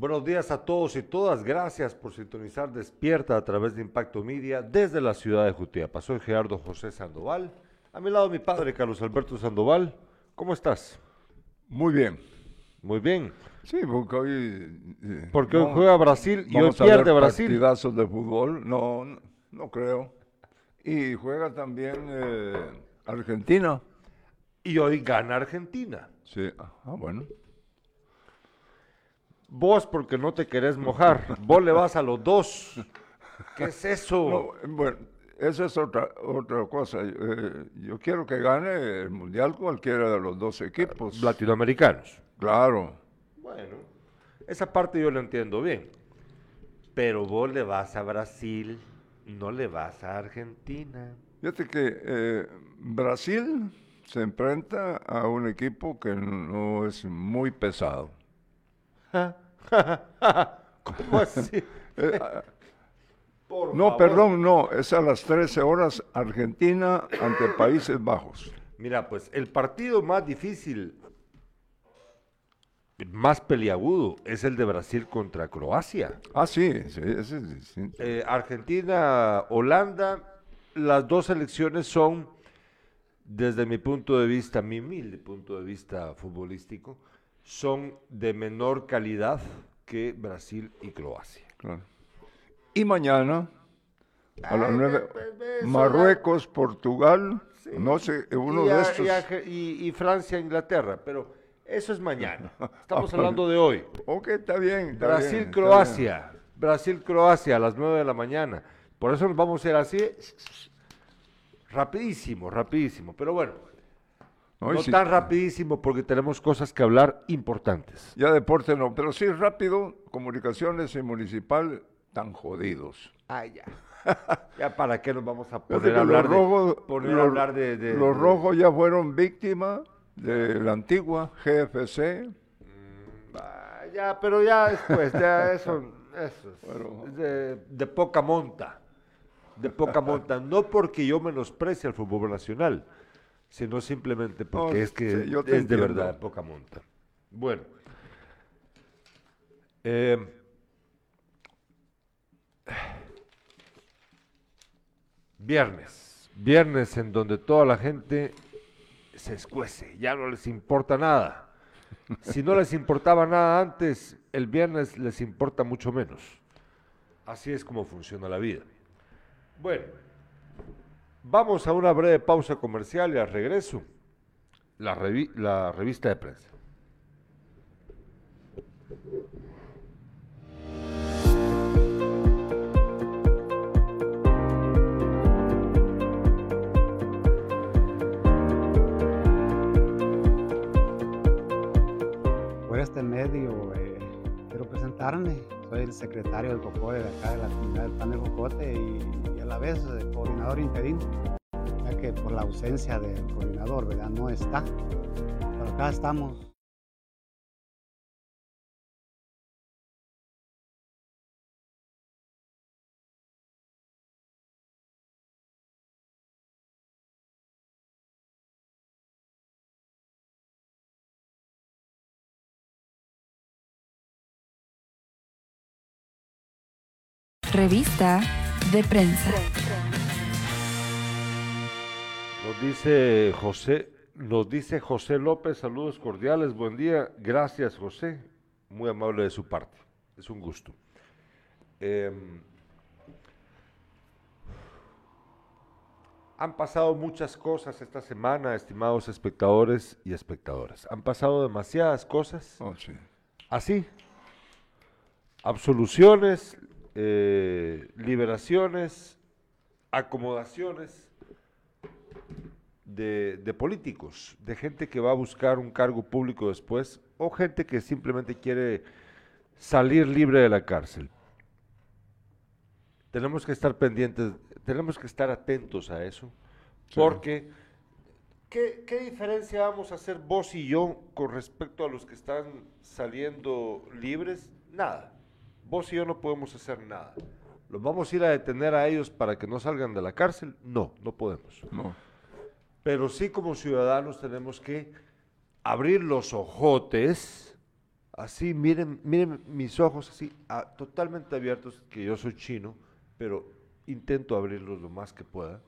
Buenos días a todos y todas. Gracias por sintonizar Despierta a través de Impacto Media desde la ciudad de Jutiapa. Soy Gerardo José Sandoval. A mi lado mi padre Carlos Alberto Sandoval. ¿Cómo estás? Muy bien. Muy bien. Sí, porque hoy... eh, porque hoy juega Brasil y hoy pierde Brasil. partidazos de fútbol? No, no, no, creo. Y juega también eh, Argentina. Y hoy gana Argentina. Sí, ah, bueno. Vos porque no te querés mojar. Vos le vas a los dos. ¿Qué es eso? No, bueno, esa es otra, otra cosa. Eh, yo quiero que gane el Mundial cualquiera de los dos equipos. Latinoamericanos. Claro. Bueno, esa parte yo la entiendo bien. Pero vos le vas a Brasil, no le vas a Argentina. Fíjate que eh, Brasil se enfrenta a un equipo que no es muy pesado. ¿Cómo así? Eh, Por no, favor. perdón, no, es a las 13 horas Argentina ante Países Bajos. Mira, pues el partido más difícil, más peliagudo, es el de Brasil contra Croacia. Ah, sí, sí, ese es distinto. Eh, Argentina, Holanda, las dos selecciones son, desde mi punto de vista, mi humilde punto de vista futbolístico, son de menor calidad que Brasil y Croacia. claro. Y mañana, a las Ay, 9, ve- ve- ve, eso Marruecos, Portugal, Sí. no sé, uno y, de a- estos. y a- y- y Francia, Inglaterra, pero eso es mañana. Estamos Ah, hablando de hoy. Ok, está bien. está bien, está Brasil, Croacia. Brasil, Croacia a las 9 de la mañana. Por eso nos vamos a ir así, rapidísimo, rapidísimo. Pero bueno. No, y no si- tan rapidísimo porque tenemos cosas que hablar importantes. Ya deporte no, pero sí rápido, comunicaciones y municipal tan jodidos. Ah, ya. ya para qué nos vamos a poner a hablar los rojos, de, poner a los- hablar de, de- los de- rojos ya fueron víctimas de la antigua GFC. Ah, ya, pero ya después, ya eso, eso es Bueno. de, de poca monta, de poca monta, no porque yo menosprecie al fútbol nacional, sino simplemente porque No, es que sí, yo es de verdad poca monta. Bueno, eh, viernes, viernes en donde toda la gente se escuece, ya no les importa nada. Si no les importaba nada antes, el viernes les importa mucho menos. Así es como funciona la vida. Bueno, vamos a una breve pausa comercial y al regreso, la, revi- la revista de prensa. Por este medio eh, quiero presentarme. Soy el secretario del COCODE de acá de la comunidad del Pan de Jocote y, la vez eh, coordinador interino, ya que por la ausencia del coordinador, ¿verdad? No está. Pero acá estamos. Revista de prensa. Nos dice José, nos dice José López, saludos cordiales, buen día, gracias José, muy amable de su parte, es un gusto. Em, han pasado muchas cosas esta semana, estimados espectadores y espectadoras. Han pasado demasiadas cosas. Oh, sí. Así. Absoluciones, eh, liberaciones, acomodaciones de, de políticos, de gente que va a buscar un cargo público después o gente que simplemente quiere salir libre de la cárcel. Tenemos que estar pendientes, tenemos que estar atentos a eso, Sí. porque ¿qué, qué diferencia vamos a hacer vos y yo con respecto a los que están saliendo libres? Nada. Vos y yo no podemos hacer nada. ¿Los vamos a ir a detener a ellos para que no salgan de la cárcel? No, no podemos. No. Pero sí como ciudadanos tenemos que abrir los ojotes, Así, miren, miren mis ojos así, a- totalmente abiertos, que yo soy chino, pero intento abrirlos lo más que pueda.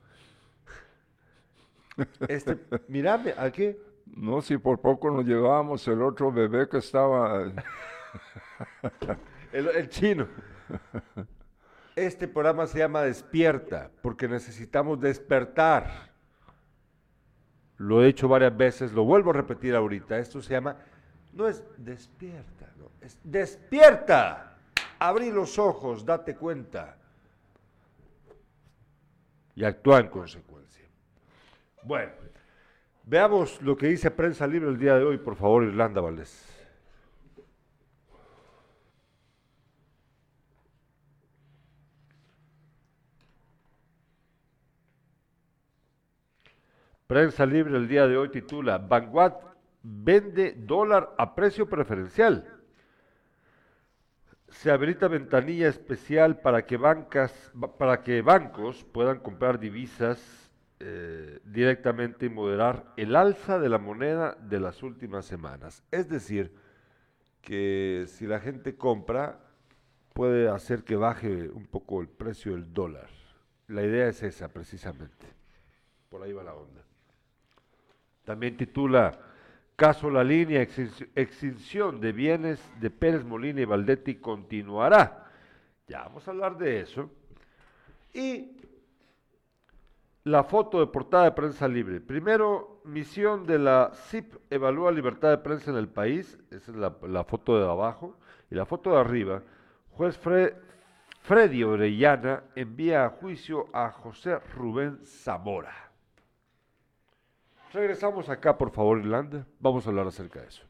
Este, mírame, aquí, No, si por poco nos llevábamos el otro bebé que estaba... el, chino. Este programa se llama Despierta, porque necesitamos despertar. Lo he hecho varias veces, lo vuelvo a repetir ahorita. Esto se llama, no es despierta, no, es despierta. Abrí los ojos, date cuenta. Y actúa en consecuencia. Bueno, veamos lo que dice Prensa Libre el día de hoy, por favor, Irlanda Valdés. Prensa Libre el día de hoy titula Vanguard vende dólar a precio preferencial. Se habilita ventanilla especial para que, bancas, ba- para que bancos puedan comprar divisas eh, directamente y moderar el alza de la moneda de las últimas semanas. Es decir, que si la gente compra, puede hacer que baje un poco el precio del dólar. La idea es esa, precisamente. Por ahí va la onda. También titula Caso La Línea, extin- extinción de bienes de Pérez Molina y Valdetti continuará. Ya vamos a hablar de eso. Y la foto de portada de prensa libre. Primero, misión de la CIP evalúa libertad de prensa en el país. Esa es la, la foto de abajo. Y la foto de arriba, juez Fre- Freddy Orellana envía a juicio a José Rubén Zamora. Regresamos acá, por favor, Irlanda. Vamos a hablar acerca de eso.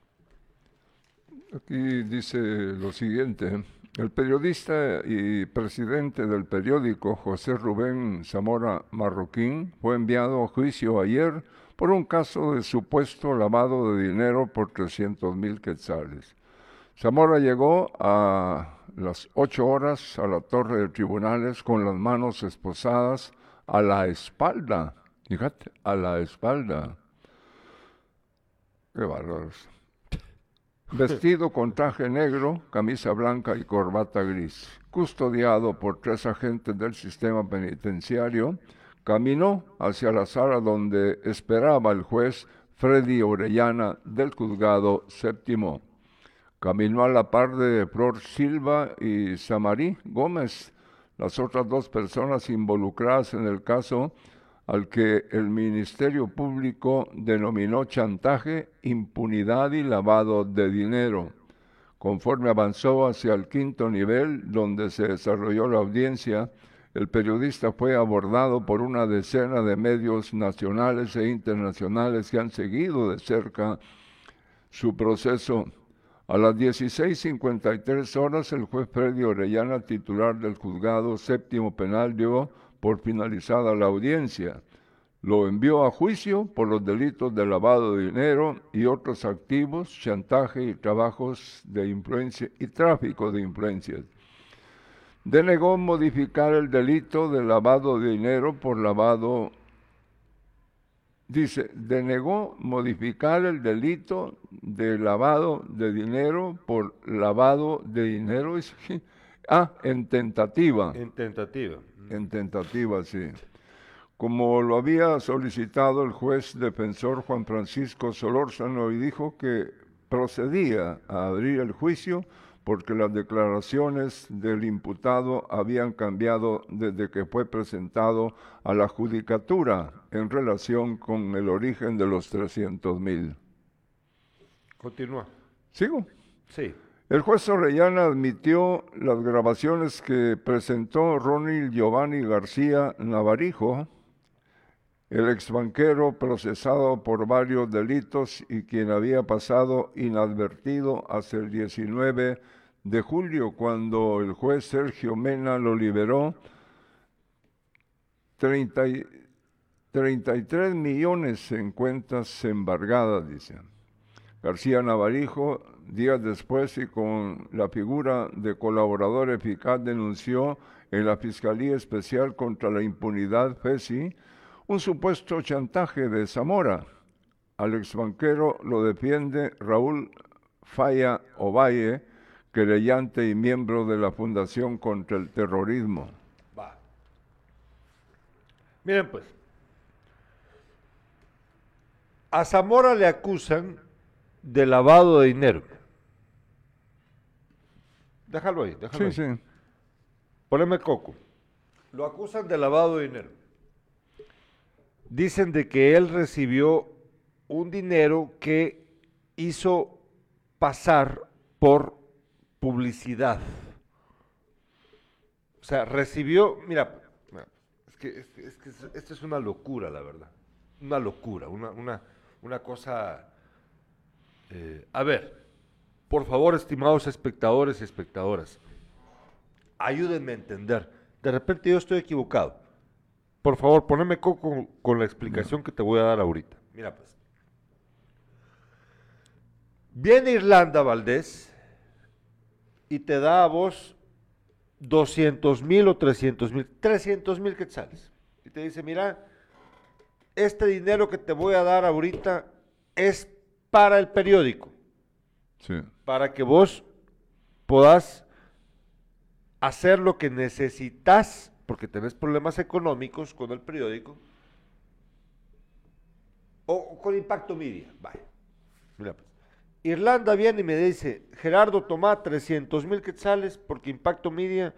Aquí dice lo siguiente. El periodista y presidente del periódico José Rubén Zamora Marroquín fue enviado a juicio ayer por un caso de supuesto lavado de dinero por 300 mil quetzales. Zamora llegó a las ocho horas a la torre de tribunales con las manos esposadas a la espalda. Fíjate, a la espalda. Qué bárbaros. Vestido con traje negro, camisa blanca y corbata gris. Custodiado por tres agentes del sistema penitenciario, caminó hacia la sala donde esperaba el juez Freddy Orellana del juzgado séptimo. Caminó a la par de Flor Silva y Samarí Gómez, las otras dos personas involucradas en el caso al que el Ministerio Público denominó chantaje, impunidad y lavado de dinero. Conforme avanzó hacia el quinto nivel, donde se desarrolló la audiencia, el periodista fue abordado por una decena de medios nacionales e internacionales que han seguido de cerca su proceso. A las 16.53 horas, el juez Freddy Orellana, titular del juzgado séptimo penal, dio por finalizada la audiencia. Lo envió a juicio por los delitos de lavado de dinero y otros activos, chantaje y trabajos de influencia y tráfico de influencias. Denegó modificar el delito de lavado de dinero por lavado Dice, denegó modificar el delito de lavado de dinero por lavado de dinero. Ah, en tentativa. En tentativa. En tentativa, sí. Como lo había solicitado el juez defensor Juan Francisco Solórzano y dijo que procedía a abrir el juicio porque las declaraciones del imputado habían cambiado desde que fue presentado a la judicatura en relación con el origen de los 300 mil. Continúa. ¿Sigo? Sí. El juez Orellana admitió las grabaciones que presentó Ronnie Giovanni García Navarijo, el exbanquero procesado por varios delitos y quien había pasado inadvertido hasta el 19 de julio, cuando el juez Sergio Mena lo liberó 30 y- 33 millones en cuentas embargadas, dicen. García Navarijo, días después y con la figura de colaborador eficaz, denunció en la Fiscalía Especial contra la Impunidad, FESI, un supuesto chantaje de Zamora. Al exbanquero lo defiende Raúl Falla Ovalle, querellante y miembro de la Fundación contra el Terrorismo. Va. Miren pues. A Zamora le acusan de lavado de dinero. Déjalo ahí, déjalo Sí, ahí. sí. Poneme coco. Lo acusan de lavado de dinero. Dicen de que él recibió un dinero que hizo pasar por publicidad. O sea, recibió, mira, mira, es que, es que- es que es- esto es una locura, la verdad. Una locura, una, una, una cosa... eh, a ver, por favor, estimados espectadores y espectadoras, ayúdenme a entender. De repente yo estoy equivocado. Por favor, poneme coco con, la explicación que te voy a dar ahorita. Mira pues. Viene Irlanda Valdés y te da a vos 200 mil o 300 mil, 300 mil quetzales. Y te dice, mira, este dinero que te voy a dar ahorita es para el periódico Sí. para que vos podás hacer lo que necesitas, porque tenés problemas económicos con el periódico, o, o con Impacto Media. Vaya. Mira, pues. Irlanda viene y me dice, Gerardo, toma 300 mil quetzales porque Impacto Media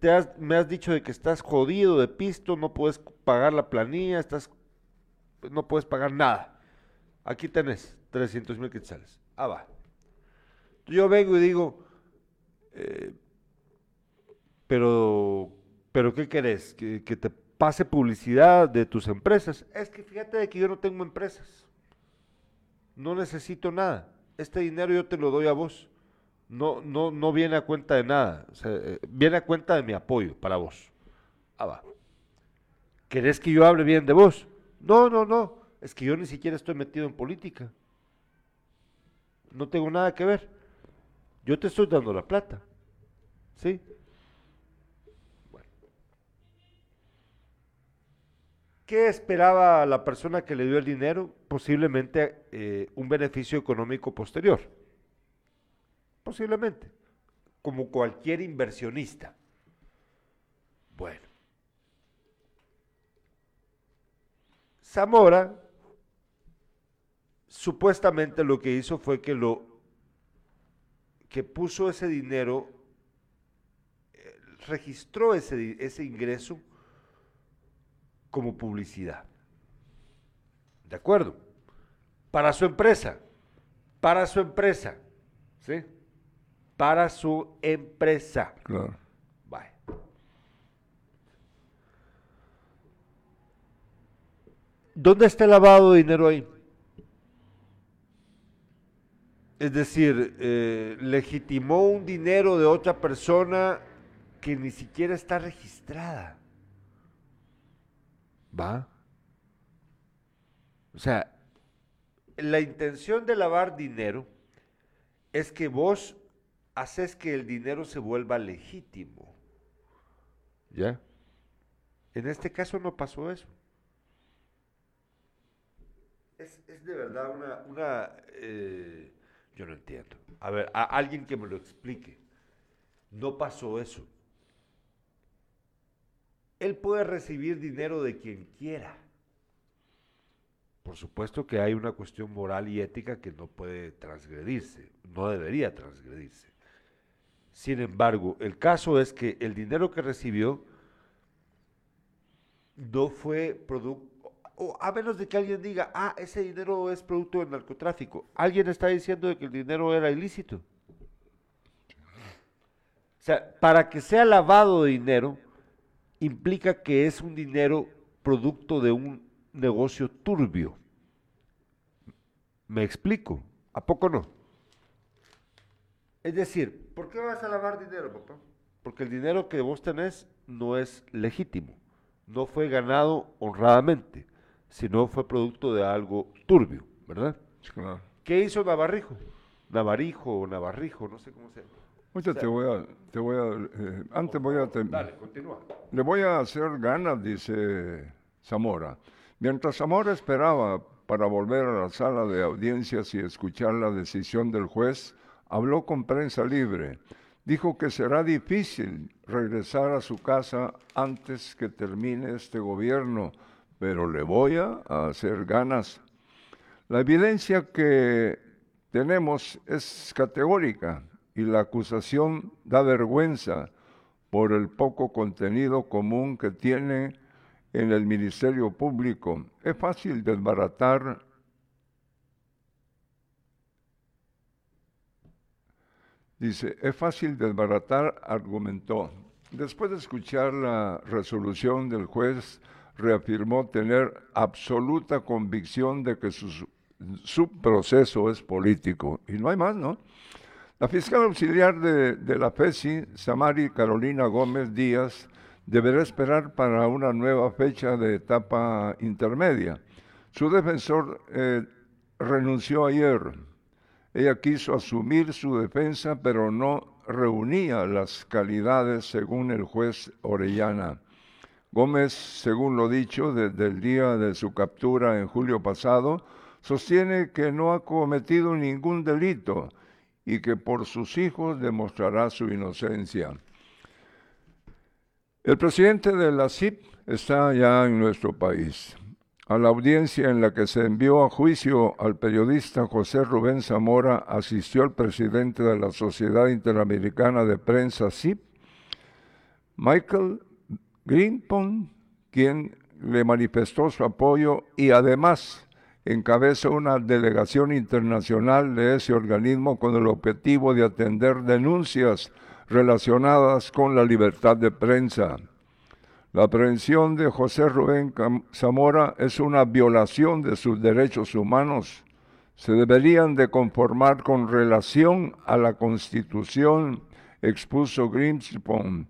te has- me has dicho de que estás jodido de pisto, no puedes pagar la planilla, estás, no puedes pagar nada. Aquí tenés 300 mil quetzales. Ah, va. Yo vengo y digo, eh, pero, pero ¿qué querés? ¿Que, te pase publicidad de tus empresas. Es que fíjate de que yo no tengo empresas. No necesito nada. Este dinero yo te lo doy a vos. No, no, no viene a cuenta de nada. Eh, viene a cuenta de mi apoyo para vos. Ah, va. ¿Querés que yo hable bien de vos? No, no, no. Es que yo ni siquiera estoy metido en política. No tengo nada que ver. Yo te estoy dando la plata. ¿Sí? Bueno. ¿Qué esperaba la persona que le dio el dinero? Posiblemente eh, un beneficio económico posterior. Posiblemente. Como cualquier inversionista. Bueno. Zamora supuestamente lo que hizo fue que lo que puso ese dinero, eh, registró ese, ese ingreso como publicidad. ¿De acuerdo? Para su empresa. Para su empresa. ¿Sí? Para su empresa. Claro. Vaya. ¿Dónde está el lavado de dinero ahí? Es decir, eh, legitimó un dinero de otra persona que ni siquiera está registrada. ¿Va? O sea, la intención de lavar dinero es que vos haces que el dinero se vuelva legítimo. ¿Ya? En este caso no pasó eso. Es, es de verdad una... una eh, yo no entiendo. A ver, a alguien que me lo explique. No pasó eso. Él puede recibir dinero de quien quiera. Por supuesto que hay una cuestión moral y ética que no puede transgredirse, no debería transgredirse. Sin embargo, el caso es que el dinero que recibió no fue producto, o a menos de que alguien diga, ah, ese dinero es producto del narcotráfico. Alguien está diciendo de que el dinero era ilícito. O sea, para que sea lavado de dinero, implica que es un dinero producto de un negocio turbio. ¿Me explico? ¿A poco no? Es decir, ¿por qué vas a lavar dinero, papá? Porque el dinero que vos tenés no es legítimo, no fue ganado honradamente, sino fue producto de algo turbio, ¿verdad? claro. ¿Qué hizo Navarrijo? Navarijo o Navarrijo, no sé cómo se llama. Ahorita te voy a, te voy a, eh, antes voy a, Dale, continúa. le voy a hacer ganas, dice Zamora. Mientras Zamora esperaba para volver a la sala de audiencias y escuchar la decisión del juez, habló con prensa libre. Dijo que será difícil regresar a su casa antes que termine este gobierno, pero le voy a hacer ganas. La evidencia que tenemos es categórica y la acusación da vergüenza por el poco contenido común que tiene en el Ministerio Público. Es fácil desbaratar Dice, es fácil desbaratar, argumentó. Después de escuchar la resolución del juez, reafirmó tener absoluta convicción de que su, su proceso es político. Y no hay más, ¿no? La fiscal auxiliar de, la FESI, Samari Carolina Gómez Díaz, deberá esperar para una nueva fecha de etapa intermedia. Su defensor eh, renunció ayer. Ella quiso asumir su defensa, pero no reunía las calidades según el juez Orellana. Gómez, según lo dicho, desde el día de su captura en julio pasado, sostiene que no ha cometido ningún delito y que por sus hijos demostrará su inocencia. El presidente de la CIP está ya en nuestro país. A la audiencia en la que se envió a juicio al periodista José Rubén Zamora asistió el presidente de la Sociedad Interamericana de Prensa CIP, Michael Greenpon, quien le manifestó su apoyo y además encabeza una delegación internacional de ese organismo con el objetivo de atender denuncias relacionadas con la libertad de prensa. La aprehensión de José Rubén Zamora es una violación de sus derechos humanos. Se deberían de conformar con relación a la Constitución, expuso Greenspan,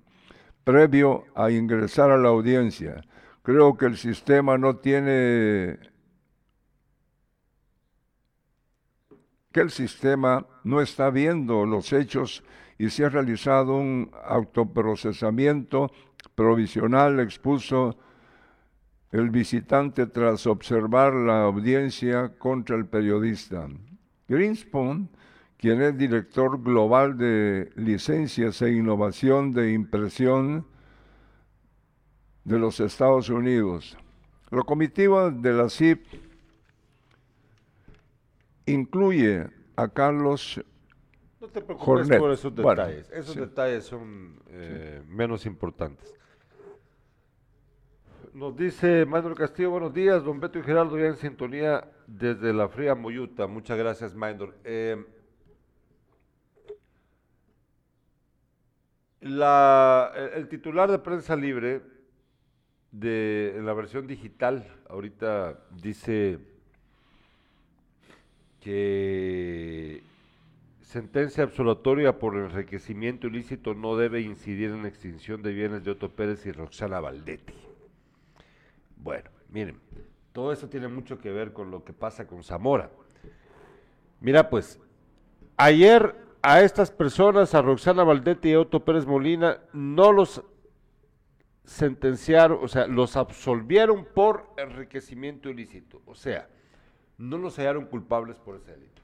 previo a ingresar a la audiencia. Creo que el sistema no tiene que el sistema no está viendo los hechos y se ha realizado un autoprocesamiento provisional, expuso el visitante tras observar la audiencia contra el periodista. Greenspan, quien es director global de licencias e innovación de impresión de los Estados Unidos. La comitiva de la CIP incluye a Carlos no te preocupes por esos detalles. esos detalles son eh, menos importantes. Nos dice Maynor Castillo, buenos días, don Beto y Gerardo, ya en sintonía desde la fría Moyuta. Muchas gracias, Maynor. Eh, el, titular de Prensa Libre en la versión digital ahorita dice que sentencia absolutoria por enriquecimiento ilícito no debe incidir en la extinción de bienes de Otto Pérez y Roxana Valdetti. Bueno, miren, todo eso tiene mucho que ver con lo que pasa con Zamora. Mira, pues, ayer a estas personas, a Roxana Valdetti y a Otto Pérez Molina, no los sentenciaron, o sea, los absolvieron por enriquecimiento ilícito. O sea, no los hallaron culpables por ese delito.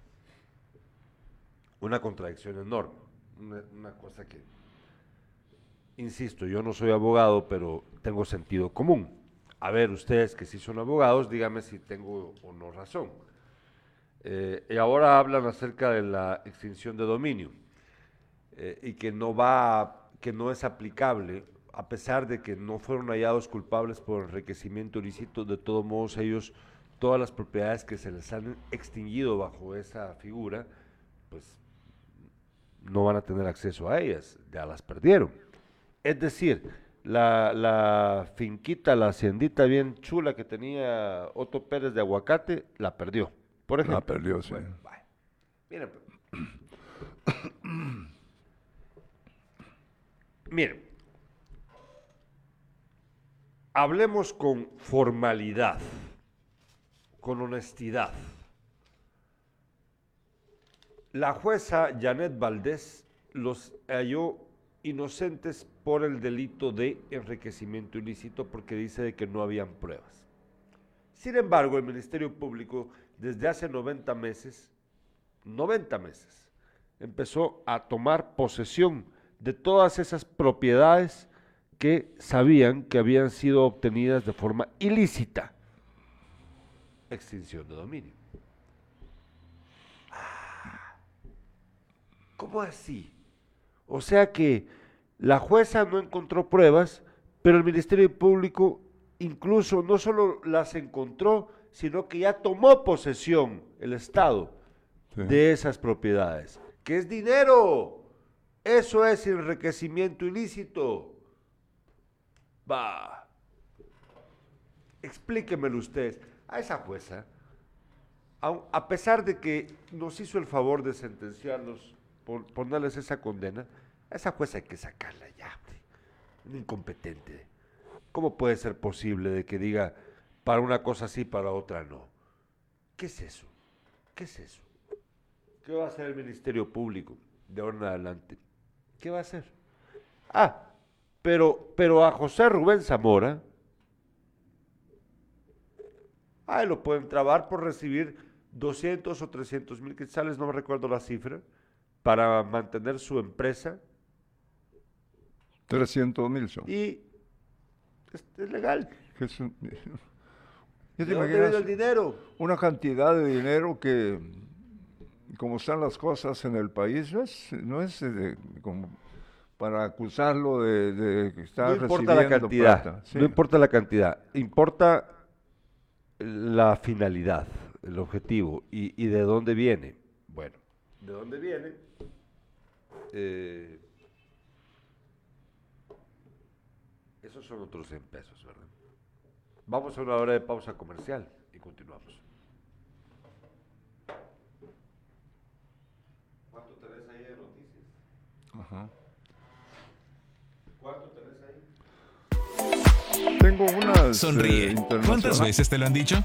Una contradicción enorme, una, cosa que, insisto, yo no soy abogado, pero tengo sentido común. A ver, ustedes que sí son abogados, díganme si tengo o no razón. Eh, y ahora hablan acerca de la extinción de dominio eh, y que no va, que no es aplicable, a pesar de que no fueron hallados culpables por enriquecimiento ilícito, de todos modos ellos todas las propiedades que se les han extinguido bajo esa figura, pues no van a tener acceso a ellas, ya las perdieron. Es decir, la, finquita, la haciendita bien chula que tenía Otto Pérez de Aguacate, la perdió. Por ejemplo. La perdió, sí. Miren, miren, hablemos con formalidad con honestidad. La jueza Janet Valdés los halló inocentes por el delito de enriquecimiento ilícito porque dice de que no habían pruebas. Sin embargo, el Ministerio Público desde hace 90 meses, 90 meses, empezó a tomar posesión de todas esas propiedades que sabían que habían sido obtenidas de forma ilícita. Extinción de dominio. Ah, ¿Cómo así? O sea que la jueza no encontró pruebas, pero el Ministerio Público incluso no solo las encontró, sino que ya tomó posesión el Estado Sí. de esas propiedades. ¿Qué es dinero? Eso es enriquecimiento ilícito. Va. Explíquemelo usted. A esa jueza, a pesar de que nos hizo el favor de sentenciarnos, por ponerles esa condena, a esa jueza hay que sacarla ya. Un incompetente. ¿Cómo puede ser posible de que diga para una cosa sí, para otra no? ¿Qué es eso? ¿Qué es eso? ¿Qué va a hacer el Ministerio Público de ahora en adelante? ¿Qué va a hacer? Ah, pero, pero a José Rubén Zamora, ahí lo pueden trabar por recibir 200 o 300 mil quetzales, no me recuerdo la cifra, para mantener su empresa 300 mil son. y es, es legal. Jesús- ¿Ya ¿De te imaginas el dinero? una cantidad de dinero que, como están las cosas en el país, no es, no es eh, como para acusarlo de, de que está no importa la recibiendo cantidad, plata. Sí. no importa la cantidad, importa la finalidad, el objetivo y, y de dónde viene. Bueno, ¿de dónde viene? Eh, esos son otros 100 pesos, ¿verdad? Vamos a una hora de pausa comercial y continuamos. ¿Cuánto tenés ahí de noticias? Ajá. ¿Cuánto tenés ahí? Tengo unas eh, Sonríe. ¿Cuántas internacionales. veces te lo han dicho?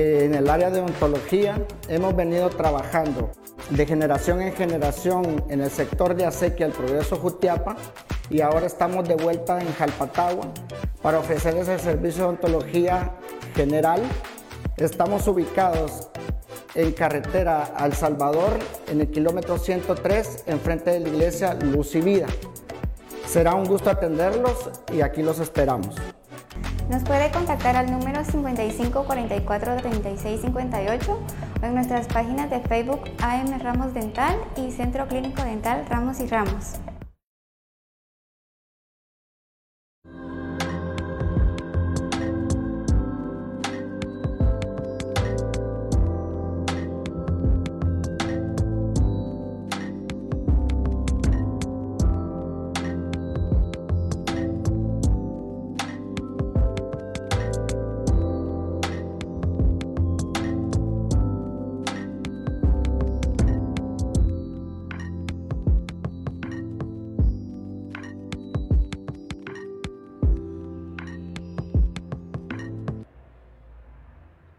En el área de odontología hemos venido trabajando de generación en generación en el sector de acequia el Progreso Jutiapa y ahora estamos de vuelta en Jalpatagua para ofrecer ese servicio de odontología general. Estamos ubicados en carretera a El Salvador en el kilómetro 103 enfrente de la iglesia Luz y Vida. Será un gusto atenderlos y aquí los esperamos. Nos puede contactar al número 55 44 36 58 o en nuestras páginas de Facebook AM Ramos Dental y Centro Clínico Dental Ramos y Ramos.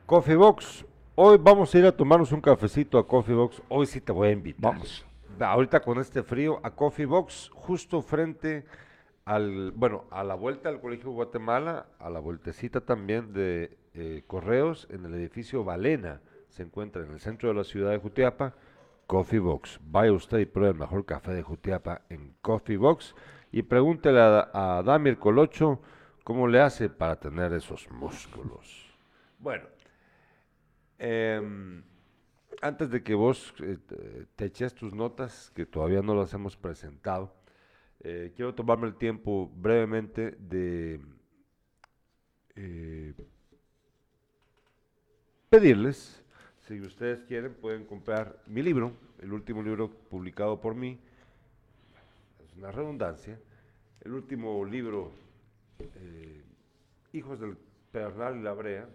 Coffee Box. Hoy vamos a ir a tomarnos un cafecito a Coffee Box. Hoy sí te voy a invitar. Vamos. Ahorita con este frío a Coffee Box, justo frente al, bueno, a la vuelta al Colegio Guatemala, a la vueltecita también de eh, Correos, en el edificio Valena, se encuentra en el centro de la ciudad de Jutiapa, Coffee Box. Vaya usted y pruebe el mejor café de Jutiapa en Coffee Box y pregúntele a, a Damir Colocho cómo le hace para tener esos músculos. Bueno, Em, antes de que vos eh, te- eches tus notas, que todavía no las hemos presentado, eh, quiero tomarme el tiempo brevemente de eh, pedirles, si ustedes quieren, pueden comprar mi libro, el último libro publicado por mí, es una redundancia, el último libro, Hijos del Pedernal y la Brea,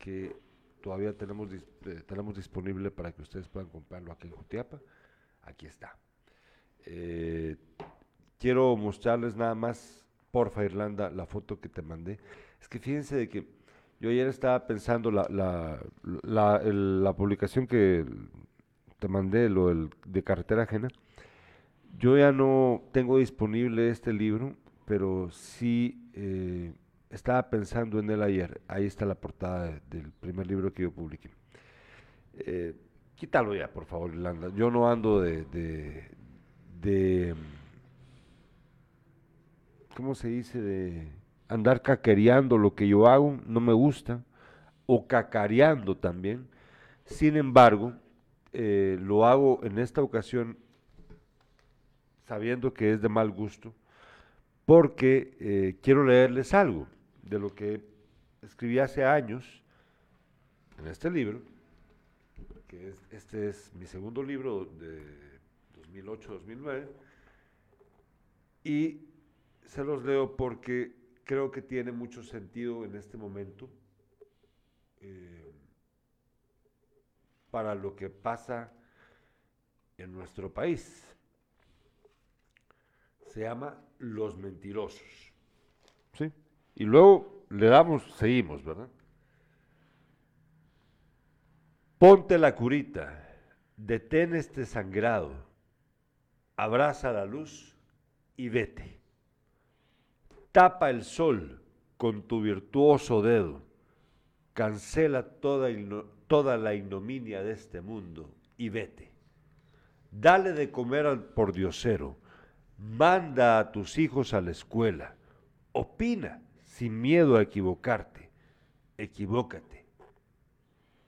que todavía tenemos, eh, tenemos disponible para que ustedes puedan comprarlo aquí en Jutiapa. Aquí está. Eh, quiero mostrarles nada más, porfa Irlanda, la foto que te mandé. Es que fíjense de que yo ayer estaba pensando la, la, la, el- la publicación que te mandé, lo del- de carretera ajena. Yo ya no tengo disponible este libro, pero sí eh, estaba pensando en él ayer. Ahí está la portada de- del primer libro que yo publiqué. Eh, quítalo ya, por favor, Irlanda. Yo no ando de, de, de, ¿cómo se dice? De andar cacareando lo que yo hago, no me gusta, o cacareando también. Sin embargo, eh, lo hago en esta ocasión sabiendo que es de mal gusto, porque eh, quiero leerles algo de lo que escribí hace años en este libro, que es- este es mi segundo libro de 2008-2009, y se los leo porque creo que tiene mucho sentido en este momento eh, para lo que pasa en nuestro país. Se llama Los Mentirosos. ¿Sí? Y luego le damos, seguimos, ¿verdad? Ponte la curita, detén este sangrado, abraza la luz y vete. Tapa el sol con tu virtuoso dedo, cancela toda, toda la ignominia de este mundo y vete. Dale de comer al pordiosero, manda a tus hijos a la escuela, opina sin miedo a equivocarte, equivócate,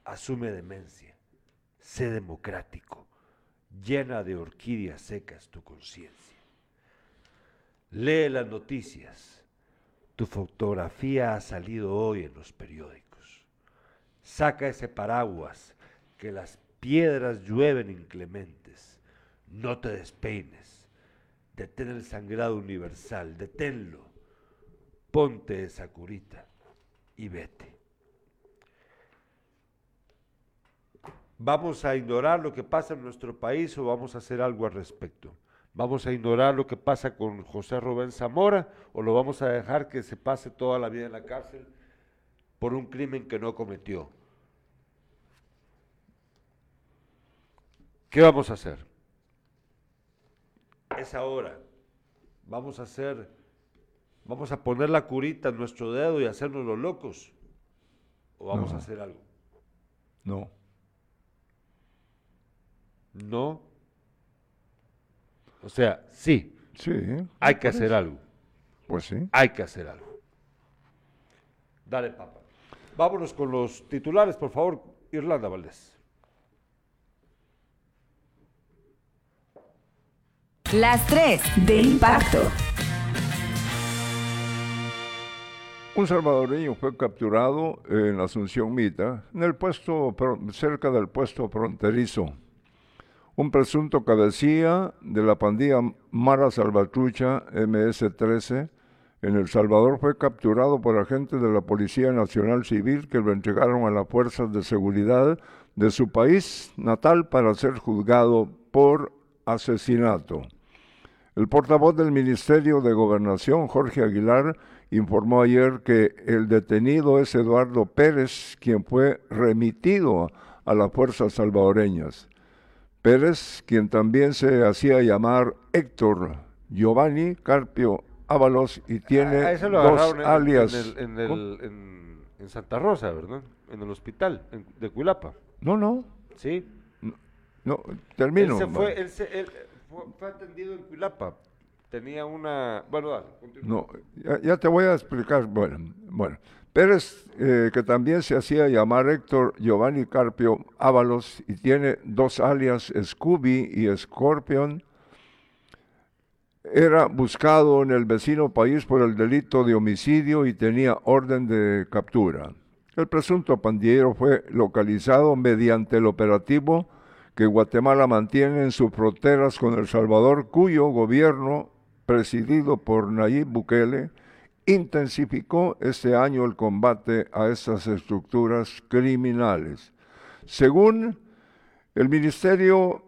asume demencia, sé democrático, llena de orquídeas secas tu conciencia. Lee las noticias, tu fotografía ha salido hoy en los periódicos. Saca ese paraguas, que las piedras llueven inclementes. No te despeines. Detén el sangrado universal, deténlo. Ponte esa curita y vete. ¿Vamos a ignorar lo que pasa en nuestro país o vamos a hacer algo al respecto? ¿Vamos a ignorar lo que pasa con José Rubén Zamora o lo vamos a dejar que se pase toda la vida en la cárcel por un crimen que no cometió? ¿Qué vamos a hacer? Es ahora. Vamos a hacer, vamos a poner la curita en nuestro dedo y hacernos los locos. ¿O vamos No. a hacer algo? No. No. O sea, sí, Sí. hay que hacer algo. Pues sí. Hay que hacer algo. Dale, papá. Vámonos con los titulares, por favor, Irlanda Valdés. Las tres de impacto. Un salvadoreño fue capturado en Asunción Mita, en el puesto cerca del puesto fronterizo. Un presunto cabecilla de la pandilla Mara Salvatrucha MS-13 en El Salvador fue capturado por agentes de la Policía Nacional Civil que lo entregaron a las fuerzas de seguridad de su país natal para ser juzgado por asesinato. El portavoz del Ministerio de Gobernación, Jorge Aguilar, informó ayer que el detenido es Eduardo Pérez, quien fue remitido a las fuerzas salvadoreñas. Pérez, quien también se hacía llamar Héctor Giovanni Carpio Ábalos y tiene A ese lo dos en, alias. en, el- en el- en- en Santa Rosa, ¿verdad? En el hospital de Cuilapa. No, no, Sí. no, termino. Él, se fue, él, se- él fue, fue atendido en Cuilapa. Tenía una... Bueno, dale. No, ya, ya te voy a explicar. Bueno, bueno. Pérez, eh, que también se hacía llamar Héctor Giovanni Carpio Ábalos y tiene dos alias, Scooby y Scorpion, era buscado en el vecino país por el delito de homicidio y tenía orden de captura. El presunto pandillero fue localizado mediante el operativo que Guatemala mantiene en sus fronteras con El Salvador, cuyo gobierno, presidido por Nayib Bukele, intensificó este año el combate a estas estructuras criminales. Según el Ministerio,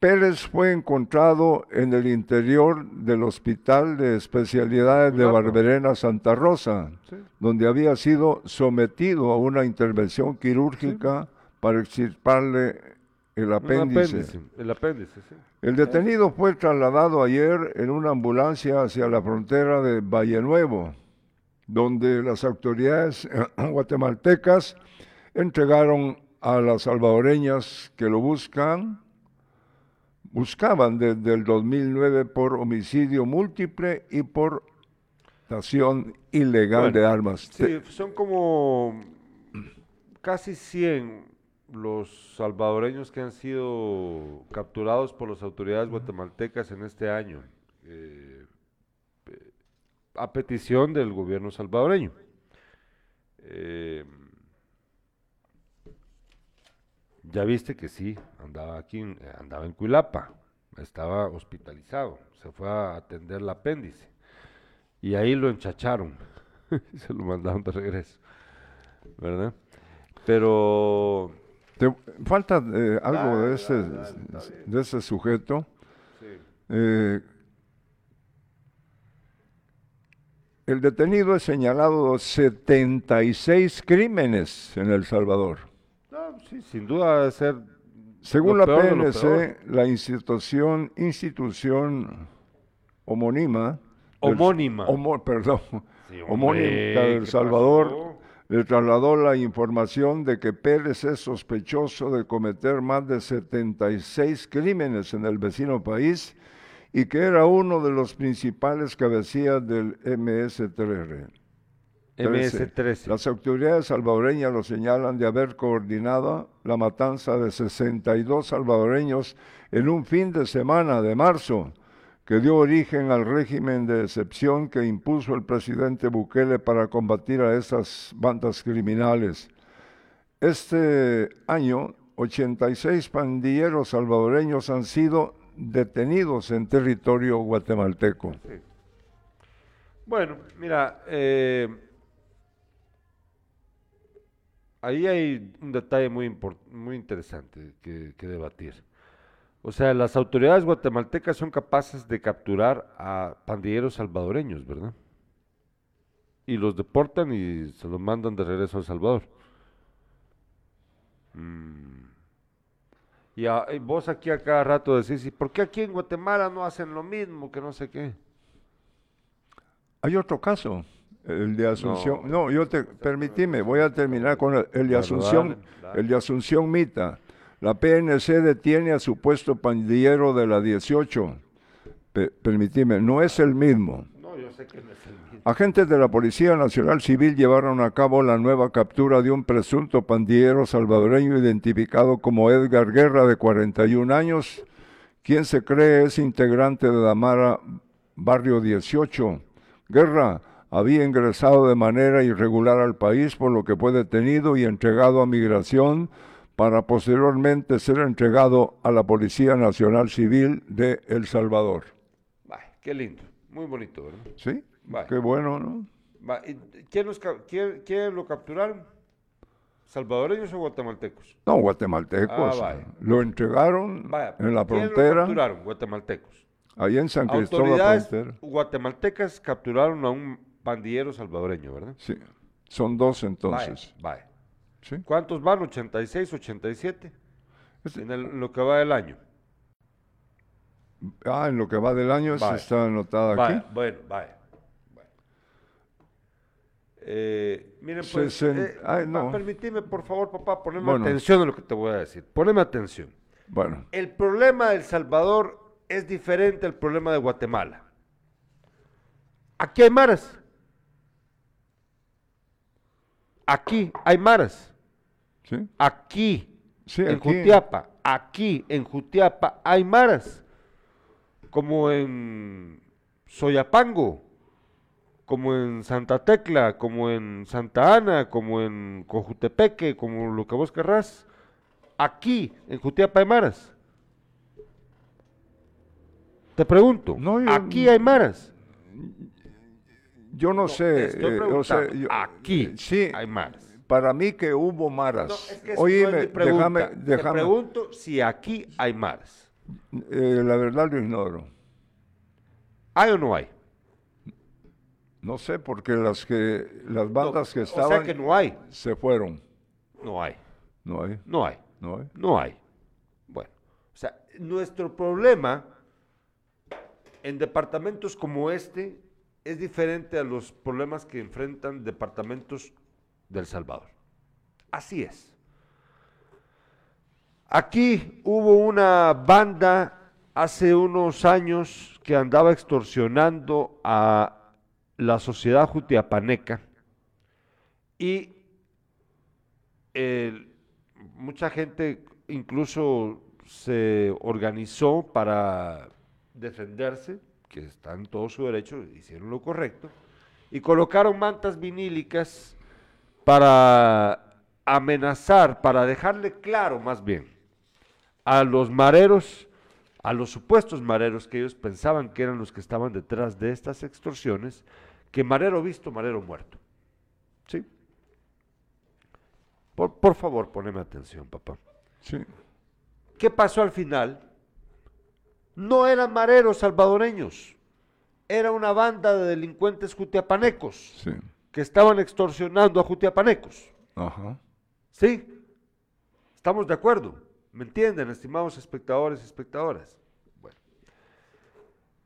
Pérez fue encontrado en el interior del Hospital de Especialidades de Barberena Santa Rosa, donde había sido sometido a una intervención quirúrgica para extirparle el apéndice. El apéndice, sí. El detenido fue trasladado ayer en una ambulancia hacia la frontera de Valle Nuevo, donde las autoridades guatemaltecas entregaron a las salvadoreñas que lo buscan, buscaban desde el 2009 por homicidio múltiple y por dación ilegal de armas. Sí, son como casi 100 los salvadoreños que han sido capturados por las autoridades guatemaltecas en este año, eh, a petición del gobierno salvadoreño. Eh, ya viste que sí, andaba aquí, eh, andaba en Cuilapa, estaba hospitalizado, se fue a atender el apéndice y ahí lo enchacharon, se lo mandaron de regreso, ¿verdad? Pero te falta eh, algo de, ese, de ese sujeto. Eh, el detenido es señalado 76 crímenes en El Salvador. No, sí, sin duda debe ser. Según la PNC, la institución, institución homónima. Homónima. perdón. homónima de El Salvador le trasladó la información de que Pérez es sospechoso de cometer más de 76 crímenes en el vecino país y que era uno de los principales cabecillas del MS-13. MS-13. Las autoridades salvadoreñas lo señalan de haber coordinado la matanza de 62 salvadoreños en un fin de semana de marzo que dio origen al régimen de excepción que impuso el presidente Bukele para combatir a esas bandas criminales. Este año, 86 pandilleros salvadoreños han sido detenidos en territorio guatemalteco. Bueno, mira, eh, ahí hay un detalle muy, muy interesante que debatir. O sea, las autoridades guatemaltecas son capaces de capturar a pandilleros salvadoreños, ¿verdad? Y los deportan y se los mandan de regreso a El Salvador. Mm. Y, vos aquí a cada rato decís, ¿y por qué aquí en Guatemala no hacen lo mismo que no sé qué? Hay otro caso, el de Asunción. No, yo te, permitime, voy a terminar con el, de Asunción, el de Asunción Mita. La PNC detiene a supuesto pandillero de la 18. permitime, no es el mismo. No, yo sé que no es el mismo. Agentes de la Policía Nacional Civil llevaron a cabo la nueva captura de un presunto pandillero salvadoreño identificado como Edgar Guerra, de 41 años, quien se cree es integrante de Damara Barrio 18. Guerra había ingresado de manera irregular al país, por lo que fue detenido y entregado a migración para posteriormente ser entregado a la Policía Nacional Civil de El Salvador. qué lindo, muy bonito, ¿verdad? Sí, qué bueno, ¿no? ¿Quién, lo capturaron? ¿Salvadoreños o guatemaltecos? No, guatemaltecos. Ah, lo entregaron en la frontera. ¿Quién lo capturaron? Guatemaltecos. Ahí en San Cristóbal. Autoridades guatemaltecas capturaron a un pandillero salvadoreño, ¿verdad? Sí, son dos entonces. Vaya, ¿Cuántos van? ¿86, 87? En, lo que va del año. Ah, en lo que va del año está anotado aquí. Bueno, vaya. Eh, miren, pues, eh, permíteme, por favor, papá, ponerme atención a lo que te voy a decir. Poneme atención. Bueno. El problema de El Salvador es diferente al problema de Guatemala. Aquí hay maras. Aquí hay maras. Aquí, en Jutiapa, aquí en Jutiapa hay maras, como en Soyapango, como en Santa Tecla, como en Santa Ana, como en Cojutepeque, como lo que vos querrás. Aquí, en Jutiapa hay maras. Te pregunto, aquí hay maras. Yo no, sé. Eh, o sea, preguntando, yo- aquí sí, hay maras. Para mí que hubo maras. No, es que Oíme, es pregunta. déjame, Te déjame. pregunto si aquí hay maras. eh, la verdad lo ignoro. ¿Hay o no hay? No sé, porque las que las bandas que o estaban sea que no hay. se fueron. No hay. No hay, No hay. no hay. No hay. Bueno, o sea, nuestro problema en departamentos como este es diferente a los problemas que enfrentan departamentos del Salvador. Así es. Aquí hubo una banda hace unos años que andaba extorsionando a la sociedad jutiapaneca y mucha gente incluso se organizó para defenderse, que está en todo su derecho, hicieron lo correcto, y colocaron mantas vinílicas para amenazar, para dejarle claro más bien a los mareros, a los supuestos mareros que ellos pensaban que eran los que estaban detrás de estas extorsiones, que marero visto, marero muerto. ¿Sí? Por, por favor, poneme atención, papá. Sí. ¿Qué pasó al final? No eran mareros salvadoreños, era una banda de delincuentes jutiapanecos Sí. Que estaban extorsionando a jutiapanecos. Ajá. ¿Sí? ¿Estamos de acuerdo? ¿Me entienden, estimados espectadores y espectadoras? Bueno,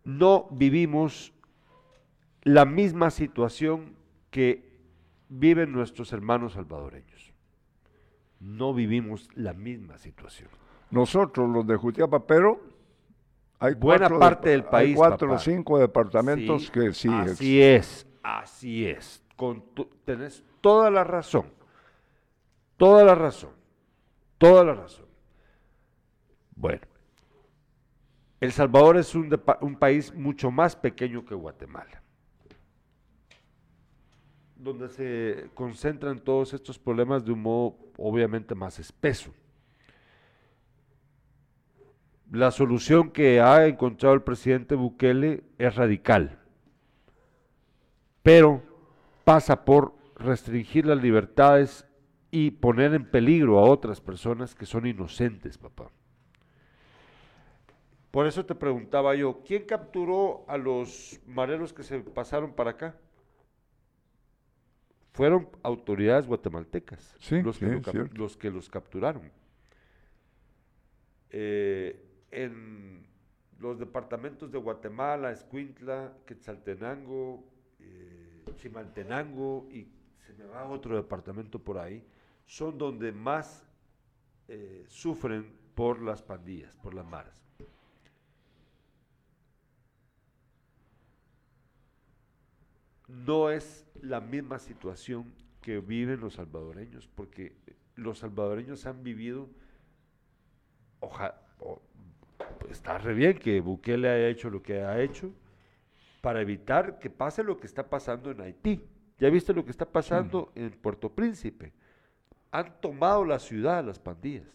no vivimos la misma situación que viven nuestros hermanos salvadoreños. No vivimos la misma situación. Nosotros, los de Jutiapa, pero hay Buena parte del país, Hay cuatro o cinco departamentos Sí, que sí. Así es, así es. Con tenés toda la razón. Toda la razón. Toda la razón. Bueno. El Salvador es un, un país mucho más pequeño que Guatemala. Donde se concentran todos estos problemas de un modo obviamente más espeso. La solución que ha encontrado el presidente Bukele es radical, pero pasa por restringir las libertades y poner en peligro a otras personas que son inocentes, papá. Por eso te preguntaba yo, ¿quién capturó a los mareros que se pasaron para acá? Fueron autoridades guatemaltecas Sí, los, que sí, lo cap- cierto. los que los capturaron. Eh, en los departamentos de Guatemala, Escuintla, Quetzaltenango, eh, Chimaltenango y se me va otro departamento por ahí, son donde más eh, sufren por las pandillas, por las maras. No es la misma situación que viven los salvadoreños, porque los salvadoreños han vivido, oja- está re bien que Bukele haya hecho lo que ha hecho para evitar que pase lo que está pasando en Haití. ¿Ya viste lo que está pasando en Puerto Príncipe? Han tomado la ciudad las pandillas.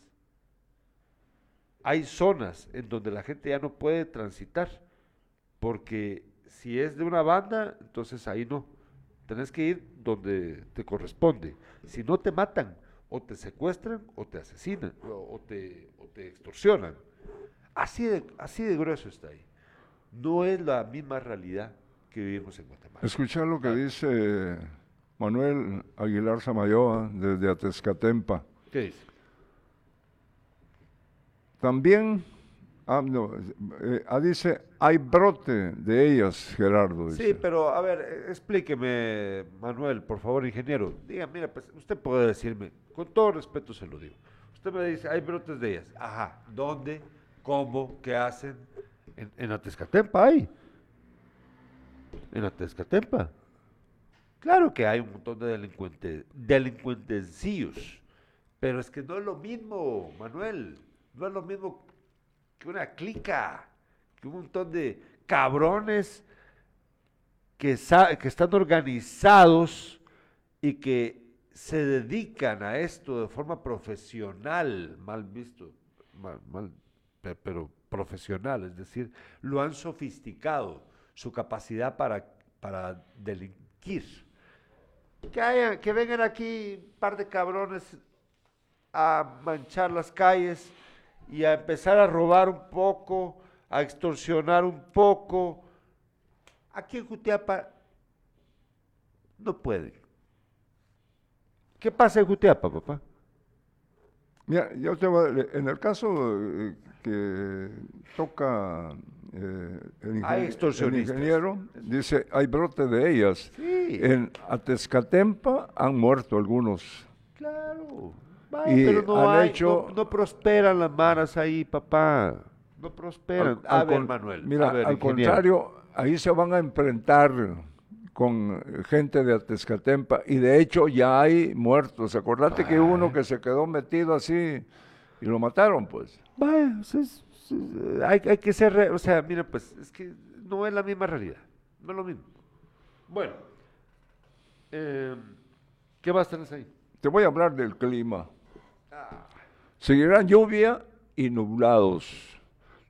Hay zonas en donde la gente ya no puede transitar, porque si es de una banda, entonces ahí no. Tenés que ir donde te corresponde. Si no te matan, o te secuestran, o te asesinan, o, o te, o te extorsionan. Así de, así de grueso está ahí. No es la misma realidad que vivimos en Guatemala. Escuchar lo que dice Manuel Aguilar Samayoa desde Atezcatempa. ¿Qué dice? También, ah, no, eh, ah, dice, hay brote de ellas, Gerardo. Sí, pero a ver, eh, explíqueme, Manuel, por favor, ingeniero. Diga, mira, pues usted puede decirme, con todo respeto se lo digo. Usted me dice, hay brotes de ellas. Ajá, ¿dónde? ¿Cómo? ¿Qué hacen? En, en Atezcatempa hay. En Atezcatempa. Claro que hay un montón de delincuentes, delincuentencillos, pero es que no es lo mismo, Manuel. No es lo mismo que una clica, que un montón de cabrones que, que están organizados y que se dedican a esto de forma profesional, mal visto, mal, mal, pe- pero profesional, es decir, lo han sofisticado, su capacidad para para delinquir. Que, haya- que vengan aquí un par de cabrones a manchar las calles y a empezar a robar un poco, a extorsionar un poco. Aquí en Jutiapa no pueden. ¿Qué pasa en Jutiapa, papá? Mira, yo te voy a- en el caso eh, que toca eh, el, ingen- Hay el ingeniero, dice, hay brote de ellas. Sí. En Atezcatempa han muerto algunos. Claro. Y pero no, han hay- hecho- no, no prosperan las maras ahí, papá. No prosperan. Al- a al ver, con- Manuel. Mira, a ver, al ingeniero. contrario, ahí se van a enfrentar con gente de Atezcatempa y de hecho ya hay muertos. Acordate que uno que se quedó metido así y lo mataron, pues. Vaya, o sea, hay, hay que ser, re- o sea, mira, pues es que no es la misma realidad, no es lo mismo. Bueno, eh, ¿qué más tenés ahí? Te voy a hablar del clima. Seguirán lluvia y nublados.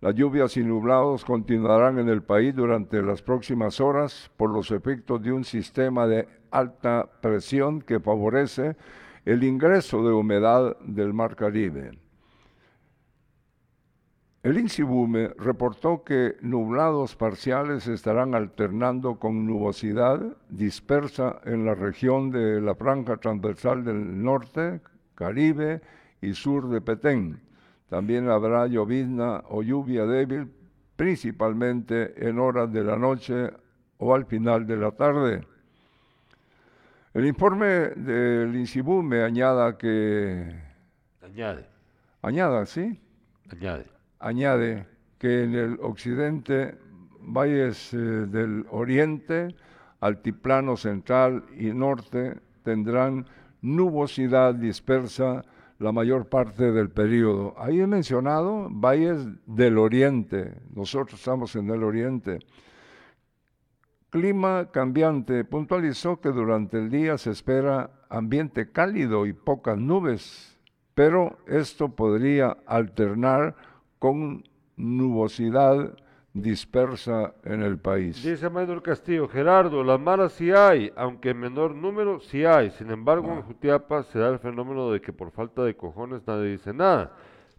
Las lluvias y nublados continuarán en el país durante las próximas horas por los efectos de un sistema de alta presión que favorece el ingreso de humedad del Mar Caribe. El INSIBUME reportó que nublados parciales estarán alternando con nubosidad dispersa en la región de la franja transversal del norte, Caribe y sur de Petén. También habrá llovizna o lluvia débil, principalmente en horas de la noche o al final de la tarde. El informe del INSIBUME añada que, Añade, añada, ¿sí? añade. añade que en el occidente, valles eh, del oriente, altiplano central y norte tendrán nubosidad dispersa la mayor parte del periodo. Ahí he mencionado valles del oriente, nosotros estamos en el oriente. Clima cambiante puntualizó que durante el día se espera ambiente cálido y pocas nubes, pero esto podría alternar con nubosidad dispersa en el país. Dice Manuel Castillo, Gerardo, las maras sí hay, aunque en menor número sí hay. Sin embargo, en Jutiapa se da el fenómeno de que por falta de cojones nadie dice nada.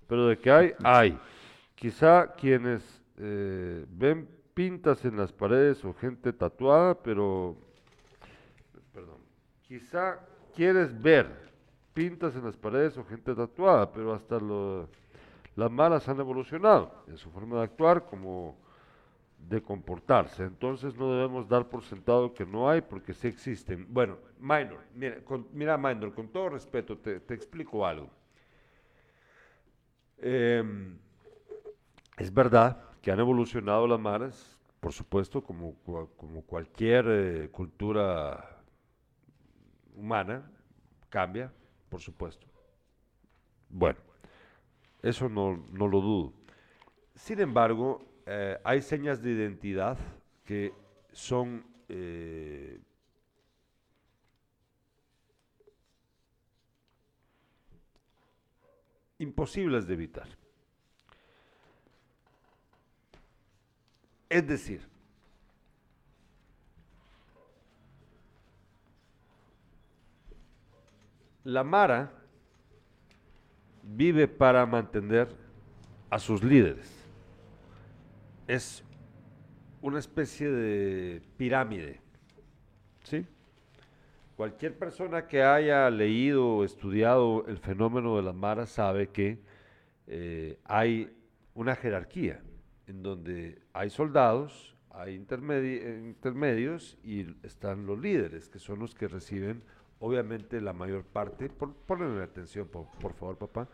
Pero de que hay, hay. Quizá quienes eh, ven pintas en las paredes o gente tatuada, pero... Perdón. Quizá quieres ver pintas en las paredes o gente tatuada, pero hasta lo- las malas han evolucionado en su forma de actuar como de comportarse. Entonces no debemos dar por sentado que no hay porque sí existen. Bueno, Minor, mira, con, mira Minor, con todo respeto, te, explico algo. Em, es verdad que han evolucionado las maras, por supuesto, como cualquier eh, cultura humana, cambia, por supuesto. Bueno, eso no, no lo dudo. Sin embargo, eh, hay señas de identidad que son eh, imposibles de evitar. Es decir, la Mara vive para mantener a sus líderes. Es una especie de pirámide. ¿Sí? Cualquier persona que haya leído o estudiado el fenómeno de las maras sabe que eh, hay una jerarquía en donde hay soldados, hay intermedi- intermedios y están los líderes, que son los que reciben, obviamente, la mayor parte, por, atención, por, por favor, papá,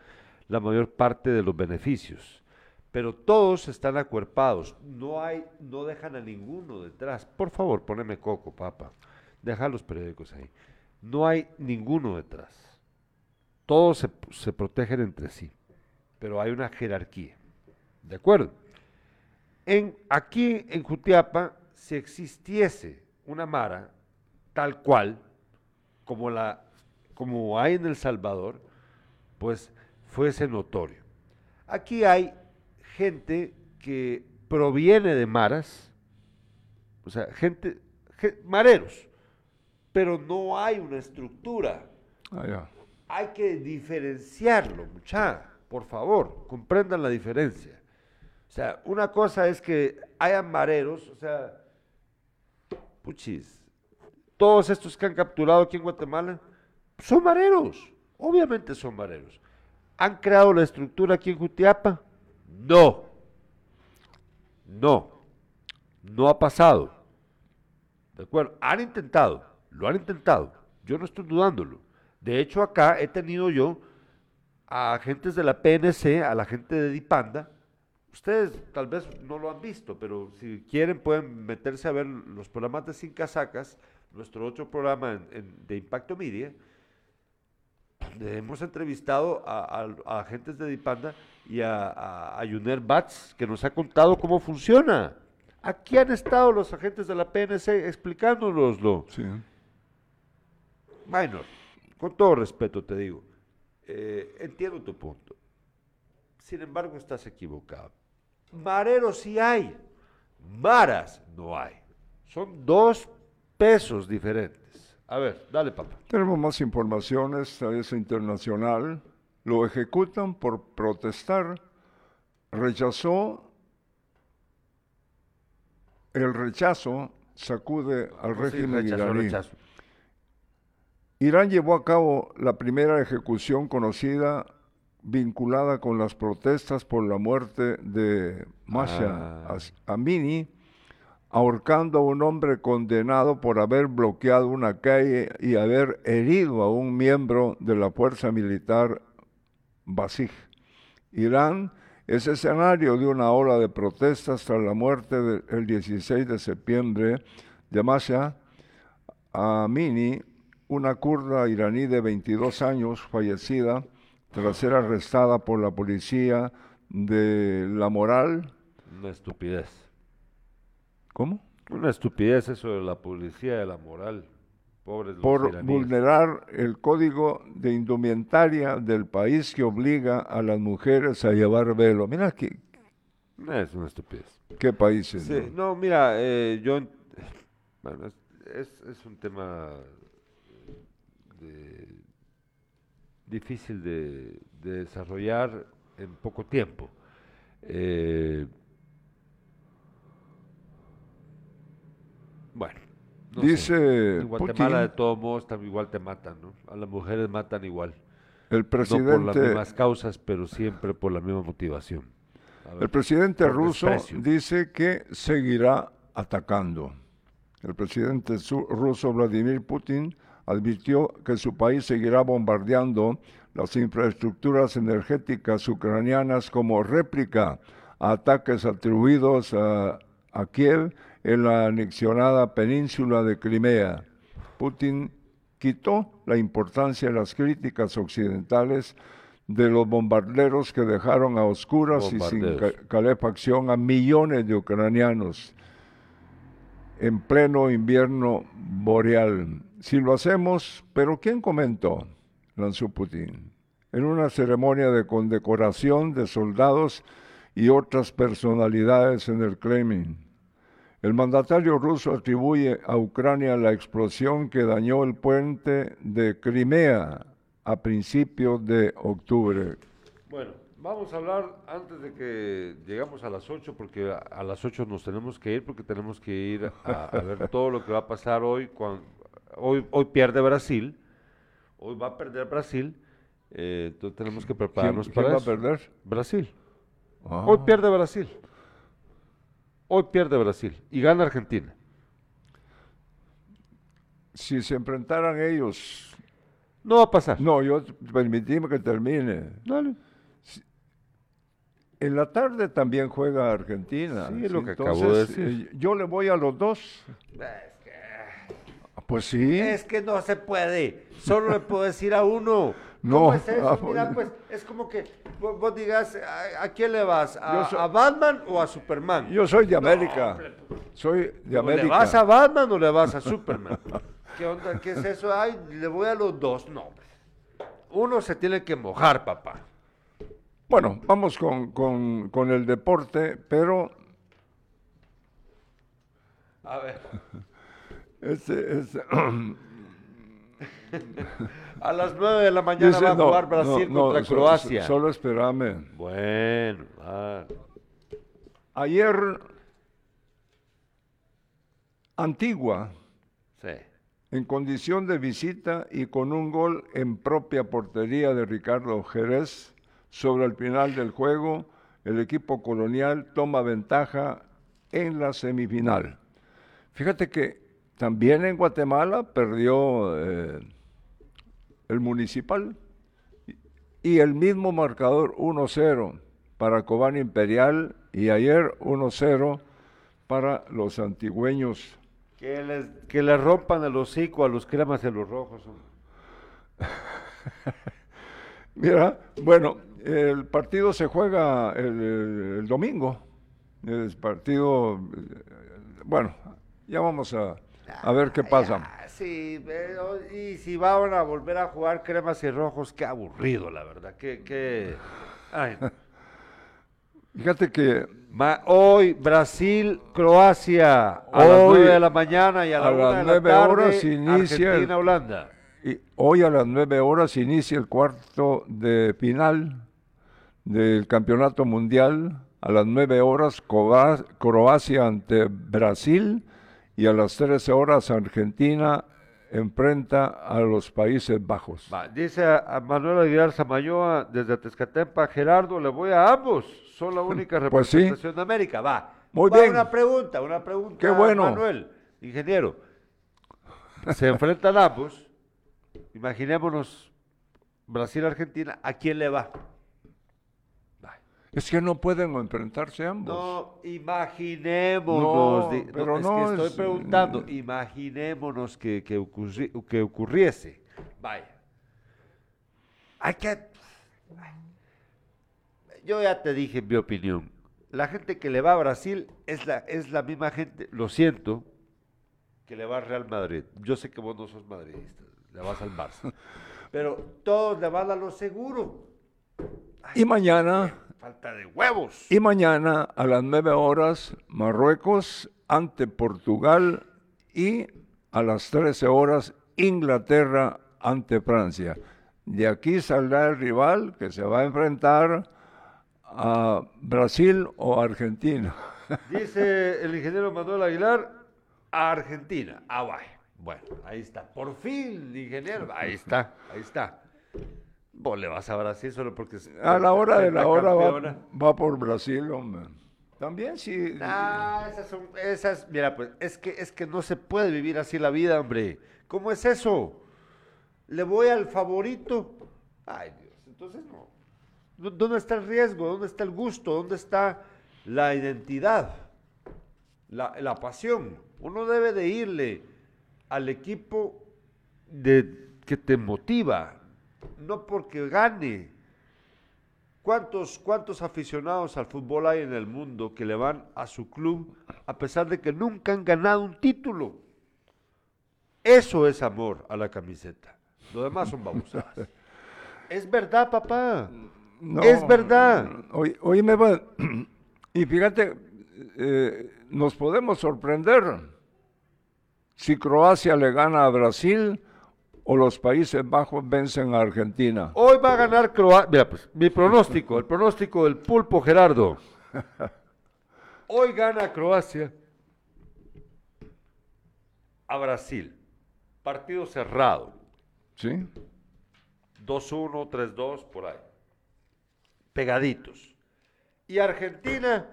la mayor parte de los beneficios. Pero todos están acuerpados, no hay, no dejan a ninguno detrás. Por favor, poneme coco, papá. Deja los periódicos ahí. No hay ninguno detrás. Todos se, se protegen entre sí, pero hay una jerarquía. ¿De acuerdo? En, aquí en Jutiapa, si existiese una mara tal cual, como, la, como hay en El Salvador, pues fuese notorio. Aquí hay gente que proviene de maras, o sea, gente, Mareros. Pero no hay una estructura. Ah. Hay que diferenciarlo, mucha. Por favor, comprendan la diferencia. O sea, una cosa es que hayan mareros, o sea, puchis, todos estos que han capturado aquí en Guatemala son mareros, obviamente son mareros. ¿Han creado la estructura aquí en Jutiapa? No. No. No ha pasado. ¿De acuerdo? Han intentado, lo han intentado. Yo no estoy dudándolo. De hecho, acá he tenido yo a agentes de la PNC, a la gente de Dipanda. Ustedes tal vez no lo han visto, pero si quieren pueden meterse a ver los programas de Sin Casacas, nuestro otro programa en- en- de Impacto Media, donde hemos entrevistado a, a- a agentes de Dipanda y a, a, a Yuner Batz, que nos ha contado cómo funciona. Aquí han estado los agentes de la PNC explicándonoslo. Sí. Minor, con todo respeto te digo, eh, entiendo tu punto. Sin embargo, estás equivocado. Mareros sí hay, maras no hay. Son dos pesos diferentes. A ver, dale, papá. Tenemos más informaciones, es internacional. Lo ejecutan por protestar. Rechazó. El rechazo sacude al Sí, régimen rechazo, iraní. rechazo. Irán llevó a cabo la primera ejecución conocida vinculada con las protestas por la muerte de Masha Ah. Amini, ahorcando a un hombre condenado por haber bloqueado una calle y haber herido a un miembro de la fuerza militar Basij. Irán es escenario de una ola de protestas tras la muerte del 16 de septiembre de Masha Amini, una kurda iraní de 22 años, fallecida tras ser arrestada por la policía de la moral. Una estupidez. ¿Cómo? Una estupidez eso de la policía, de la moral. Pobres los Por vulnerar el código de indumentaria del país que obliga a las mujeres a llevar velo. Mira qué, Es una estupidez. qué países. Sí, ¿no? no, mira, eh, yo, en- bueno, es, es- es un tema de- difícil de, de desarrollar en poco tiempo. Eh, sé. Dice en Guatemala de todos modos también igual te matan, ¿no? A las mujeres matan igual. el No por las presidente, mismas causas, pero siempre por la misma motivación. Ver. el presidente ruso desprecio. dice que seguirá atacando. El presidente ruso Vladimir Putin advirtió que su país seguirá bombardeando las infraestructuras energéticas ucranianas como réplica a ataques atribuidos a, a Kiev en la anexionada península de Crimea. Putin quitó la importancia de las críticas occidentales de los bombarderos que dejaron a oscuras y sin ca- calefacción a millones de ucranianos en pleno invierno boreal. Si lo hacemos, pero ¿quién comentó? lanzó Putin. En una ceremonia de condecoración de soldados y otras personalidades en el Kremlin. El mandatario ruso atribuye a Ucrania la explosión que dañó el puente de Crimea a principios de octubre. Bueno, vamos a hablar antes de que llegamos a las 8, porque a, a las 8 nos tenemos que ir, porque tenemos que ir a, a ver todo lo que va a pasar hoy. hoy, hoy pierde Brasil, hoy va a perder Brasil, eh, entonces tenemos que prepararnos ¿Quién- para quién va a perder? Brasil. Ah, Hoy pierde Brasil. Hoy pierde Brasil y gana Argentina. Si se enfrentaran ellos, No va a pasar. no, yo permitíme que termine. Dale. En la tarde también juega Argentina. Sí, es lo que acabo de decir. eh, yo le voy a los dos. Pues sí. Es que no se puede. Solo le puedo decir a uno. No, ¿Cómo es eso? ah, Mira, pues- pues es como que vos, vos digas, ¿a, a quién le vas? ¿A, Yo soy- a Batman o a Superman? Yo soy de América. Soy de ¿O América. ¿Le vas a Batman o le vas a Superman? ¿Qué onda? ¿Qué es eso? Ay, le voy a los dos. No. Uno se tiene que mojar, papá. Bueno, vamos con, con- con el deporte, pero A ver. Este, este, A las 9 de la mañana dice, va a jugar no, Brasil no, contra Croacia. so- solo espérame. Bueno, ah, Ayer, Antigua, sí. en condición de visita y con un gol en propia portería de Ricardo Jerez, sobre el final del juego, el equipo colonial toma ventaja en la semifinal. Fíjate que también en Guatemala perdió eh, el municipal y el mismo marcador 1-0 para Cobán Imperial y ayer 1-0 para los antigüeños. Que les, que le rompan el hocico a los cremas a los rojos. Mira, bueno, el partido se juega el, el- el domingo. El partido, eh, bueno, ya vamos a, a ver qué pasa. Ah, sí, pero- y si van a volver a jugar cremas y rojos, qué aburrido, la verdad. Ay, no. Fíjate que Ma- hoy Brasil, Croacia, a las Hoy, 9 de la mañana y a, la a una las de la tarde, horas inicia Argentina, Holanda. y hoy a las 9 horas inicia el cuarto de final del Campeonato Mundial. A las 9 horas Croacia ante Brasil y a las 13 horas Argentina enfrenta a los Países Bajos. Va, dice a, a Manuel Aguilar Samayoa desde Tezcatempa, Gerardo, le voy a ambos. Son la única Pues sí. representación de América. Va. Muy Va bien. Una pregunta, una pregunta. Qué bueno. Manuel, ingeniero. Se enfrentan ambos. Imaginémonos Brasil-Argentina. ¿A quién le va? Es que no pueden enfrentarse ambos. No, imaginémonos. No, pero es no que estoy es- preguntando. Imaginémonos que, que, ocurri- que ocurriese. Vaya. Hay que. Yo ya te dije mi opinión. La gente que le va a Brasil es la, es la misma gente, lo siento, que le va al Real Madrid. Yo sé que vos no sos madridista, le vas al Barça. Pero todos le van a lo seguro. Y mañana, Falta de huevos. y mañana a las 9 horas Marruecos ante Portugal y a las 13 horas Inglaterra ante Francia. De aquí saldrá el rival que se va a enfrentar a Brasil o Argentina. Dice el ingeniero Manuel Aguilar, a Argentina. Ah, vaya. Bueno, ahí está. Por fin, ingeniero. Ahí está, ahí está. Vos le vas a Brasil solo porque... A la hora de la hora va, va por Brasil, hombre. También sí. Ah, esas son, esas, mira, pues, es que, es que no se puede vivir así la vida, hombre. ¿Cómo es eso? ¿Le voy al favorito? Ay, Dios, entonces no. ¿Dó- ¿Dónde está el riesgo? ¿Dónde está el gusto? ¿Dónde está la identidad? La, la pasión. Uno debe de irle al equipo de, que te motiva, no porque gane, ¿Cuántos, ¿Cuántos aficionados al fútbol hay en el mundo que le van a su club a pesar de que nunca han ganado un título? Eso es amor a la camiseta. Lo demás son babosadas. es verdad, papá. No, es verdad. Hoy, hoy me va. Y fíjate, eh, nos podemos sorprender si Croacia le gana a Brasil o los Países Bajos vencen a Argentina. Hoy va a ganar Croacia. Mira, pues, mi pronóstico, el pronóstico del pulpo Gerardo. Hoy gana Croacia a Brasil. Partido cerrado. ¿Sí? 2-1, 3-2, por ahí. Pegaditos. Y Argentina,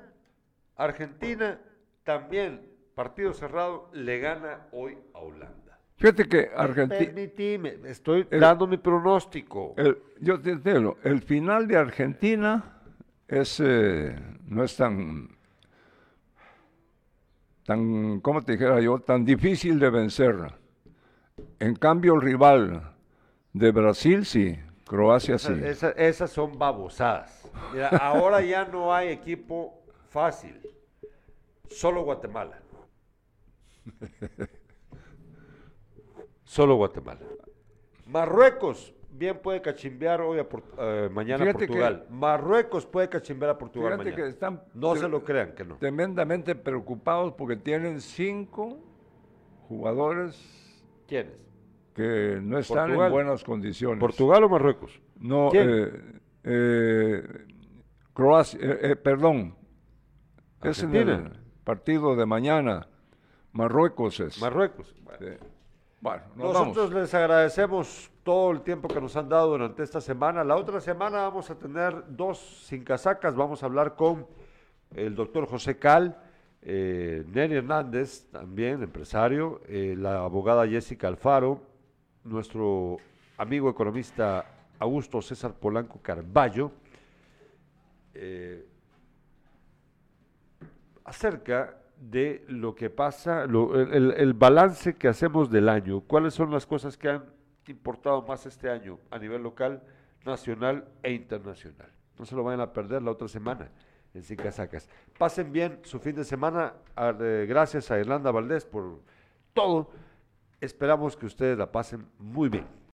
Argentina también, partido cerrado, le gana hoy a Holanda. Fíjate que Argentina. Permitime, estoy El- dando mi pronóstico. El, yo te digo, el final de Argentina es, eh, no es tan, tan, ¿cómo te dijera yo? Tan difícil de vencer. En cambio, el rival de Brasil, sí, Croacia, sí. Esa- esa- esas son babosadas. Mira, ahora ya no hay equipo fácil. Solo Guatemala. Solo Guatemala. Marruecos bien puede cachimbear hoy a Por- eh, mañana a Fíjate que- Portugal. Marruecos puede cachimbear a Portugal Fíjate mañana. que están no se lo crean que no. tremendamente preocupados porque tienen cinco jugadores ¿Quiénes? que no están Portugal. en buenas condiciones. ¿Portugal o Marruecos? No, ¿Quién? eh, eh, Croacia, eh, eh, perdón. Es en el partido de mañana. Marruecos es. Marruecos. Bueno. Sí. Bueno, nos Nosotros les agradecemos todo el tiempo que nos han dado durante esta semana. La otra semana vamos a tener dos sin casacas. Vamos a hablar con el doctor José Cal, eh, Neri Hernández, también empresario, eh, la abogada Jessica Alfaro, nuestro amigo economista Augusto César Polanco Carballo, eh, acerca de lo que pasa, lo- el, el- balance que hacemos del año, cuáles son las cosas que han importado más este año a nivel local, nacional e internacional. No se lo vayan a perder la otra semana en Sin Casacas. Pasen bien su fin de semana. eh, gracias a Irlanda Valdés por todo. Esperamos que ustedes la pasen muy bien.